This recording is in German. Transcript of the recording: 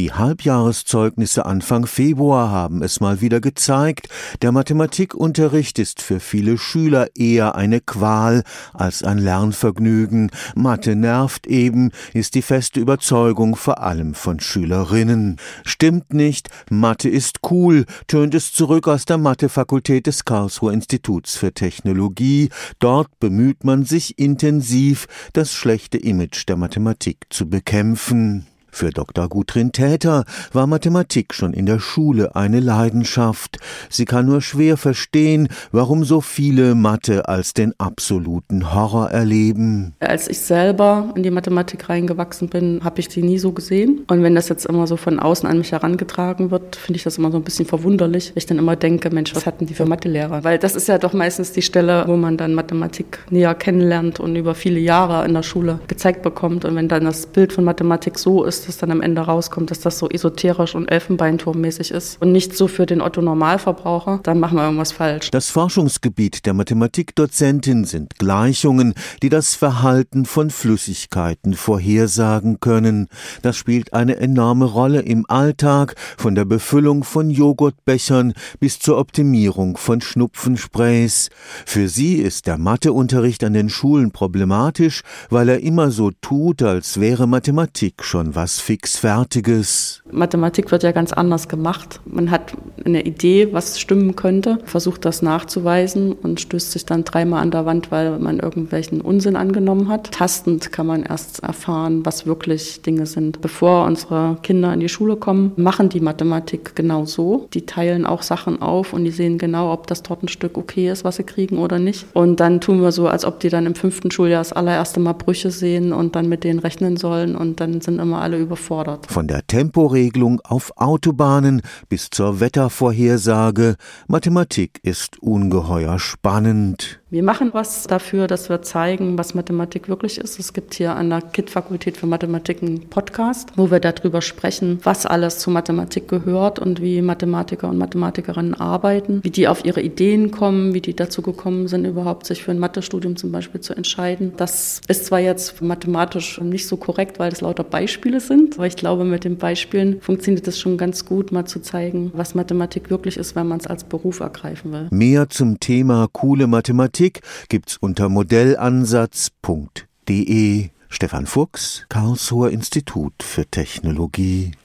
Die Halbjahreszeugnisse Anfang Februar haben es mal wieder gezeigt, der Mathematikunterricht ist für viele Schüler eher eine Qual als ein Lernvergnügen. Mathe nervt eben, ist die feste Überzeugung vor allem von Schülerinnen. Stimmt nicht, Mathe ist cool, tönt es zurück aus der Mathefakultät des Karlsruher Instituts für Technologie. Dort bemüht man sich intensiv, das schlechte Image der Mathematik zu bekämpfen. Für Dr. Gudrin Täter war Mathematik schon in der Schule eine Leidenschaft. Sie kann nur schwer verstehen, warum so viele Mathe als den absoluten Horror erleben. Als ich selber in die Mathematik reingewachsen bin, habe ich sie nie so gesehen. Und wenn das jetzt immer so von außen an mich herangetragen wird, finde ich das immer so ein bisschen verwunderlich. Ich dann immer denke, Mensch, was hatten die für Mathelehrer? Weil das ist ja doch meistens die Stelle, wo man dann Mathematik näher kennenlernt und über viele Jahre in der Schule gezeigt bekommt. Und wenn dann das Bild von Mathematik so ist, dass dann am Ende rauskommt, dass das so esoterisch und Elfenbeinturmmäßig ist und nicht so für den Otto Normalverbraucher, dann machen wir irgendwas falsch. Das Forschungsgebiet der Mathematikdozentin sind Gleichungen, die das Verhalten von Flüssigkeiten vorhersagen können. Das spielt eine enorme Rolle im Alltag, von der Befüllung von Joghurtbechern bis zur Optimierung von Schnupfensprays. Für sie ist der Matheunterricht an den Schulen problematisch, weil er immer so tut, als wäre Mathematik schon was Fixfertiges. Mathematik wird ja ganz anders gemacht. Man hat eine Idee, was stimmen könnte, versucht das nachzuweisen und stößt sich dann dreimal an der Wand, weil man irgendwelchen Unsinn angenommen hat. Tastend kann man erst erfahren, was wirklich Dinge sind. Bevor unsere Kinder in die Schule kommen, machen die Mathematik genau so. Die teilen auch Sachen auf und die sehen genau, ob das Tortenstück okay ist, was sie kriegen oder nicht. Und dann tun wir so, als ob die dann im fünften Schuljahr das allererste Mal Brüche sehen und dann mit denen rechnen sollen und dann sind immer alle überfordert. Von der Temporegelung auf Autobahnen bis zur Wettervorhersage, Mathematik ist ungeheuer spannend. Wir machen was dafür, dass wir zeigen, was Mathematik wirklich ist. Es gibt hier an der KIT-Fakultät für Mathematik einen Podcast, wo wir darüber sprechen, was alles zu Mathematik gehört und wie Mathematiker und Mathematikerinnen arbeiten, wie die auf ihre Ideen kommen, wie die dazu gekommen sind, überhaupt sich für ein Mathestudium zum Beispiel zu entscheiden. Das ist zwar jetzt mathematisch nicht so korrekt, weil das lauter Beispiele sind, aber ich glaube, mit den Beispielen funktioniert es schon ganz gut, mal zu zeigen, was Mathematik wirklich ist, wenn man es als Beruf ergreifen will. Mehr zum Thema coole Mathematik Politik gibt's unter modellansatz.de. Stefan Fuchs, Karlsruher Institut für Technologie